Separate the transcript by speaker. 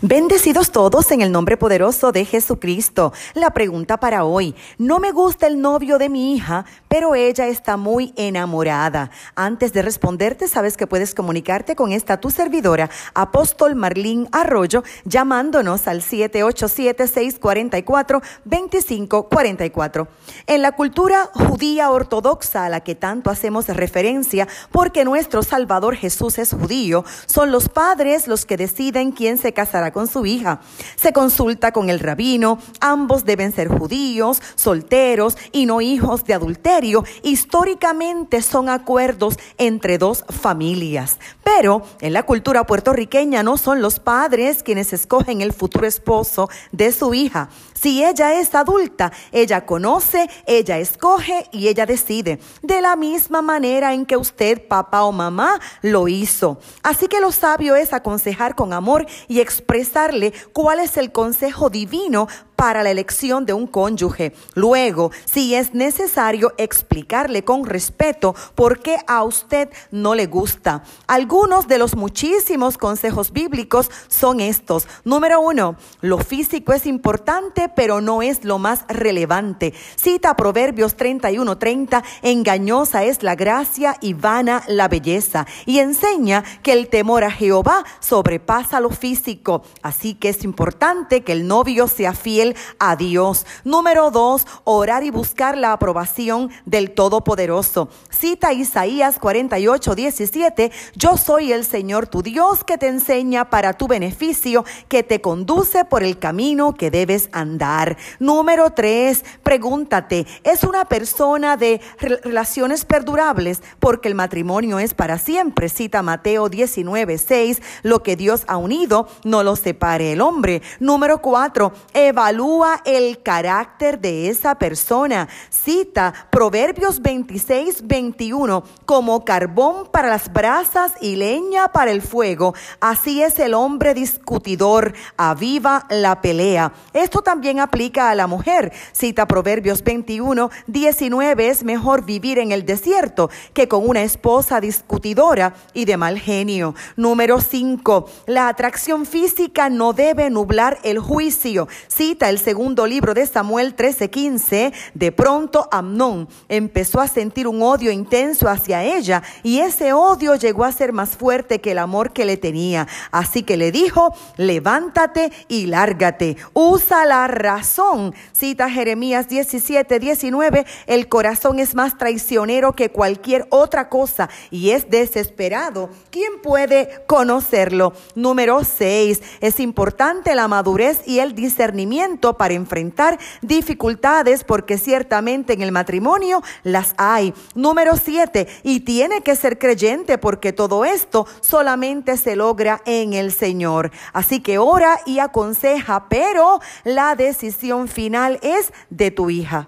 Speaker 1: Bendecidos todos en el nombre poderoso de Jesucristo. La pregunta para hoy, no me gusta el novio de mi hija, pero ella está muy enamorada. Antes de responderte, sabes que puedes comunicarte con esta tu servidora, apóstol Marlín Arroyo, llamándonos al 787-644-2544. En la cultura judía ortodoxa a la que tanto hacemos referencia, porque nuestro Salvador Jesús es judío, son los padres los que deciden quién se casará con su hija. Se consulta con el rabino, ambos deben ser judíos, solteros y no hijos de adulterio. Históricamente son acuerdos entre dos familias. Pero en la cultura puertorriqueña no son los padres quienes escogen el futuro esposo de su hija. Si ella es adulta, ella conoce, ella escoge y ella decide. De la misma manera en que usted, papá o mamá, lo hizo. Así que lo sabio es aconsejar con amor y expresar expresarle cuál es el consejo divino para la elección de un cónyuge. Luego, si es necesario, explicarle con respeto por qué a usted no le gusta. Algunos de los muchísimos consejos bíblicos son estos. Número uno, lo físico es importante, pero no es lo más relevante. Cita Proverbios 31:30, engañosa es la gracia y vana la belleza. Y enseña que el temor a Jehová sobrepasa lo físico. Así que es importante que el novio sea fiel a Dios. Número dos, orar y buscar la aprobación del Todopoderoso. Cita Isaías 48, 17. Yo soy el Señor tu Dios que te enseña para tu beneficio, que te conduce por el camino que debes andar. Número tres, pregúntate, ¿es una persona de relaciones perdurables? Porque el matrimonio es para siempre. Cita Mateo 19, 6. Lo que Dios ha unido, no lo separe el hombre. Número cuatro, evalúa evalúa el carácter de esa persona. Cita Proverbios 26, 21, como carbón para las brasas y leña para el fuego. Así es el hombre discutidor, aviva la pelea. Esto también aplica a la mujer. Cita Proverbios 21, 19, es mejor vivir en el desierto que con una esposa discutidora y de mal genio. Número 5, la atracción física no debe nublar el juicio. Cita el segundo libro de Samuel 13:15, de pronto Amnón empezó a sentir un odio intenso hacia ella y ese odio llegó a ser más fuerte que el amor que le tenía. Así que le dijo, levántate y lárgate. Usa la razón. Cita Jeremías 17, 19, el corazón es más traicionero que cualquier otra cosa y es desesperado. ¿Quién puede conocerlo? Número 6, es importante la madurez y el discernimiento para enfrentar dificultades porque ciertamente en el matrimonio las hay. Número siete, y tiene que ser creyente porque todo esto solamente se logra en el Señor. Así que ora y aconseja, pero la decisión final es de tu hija.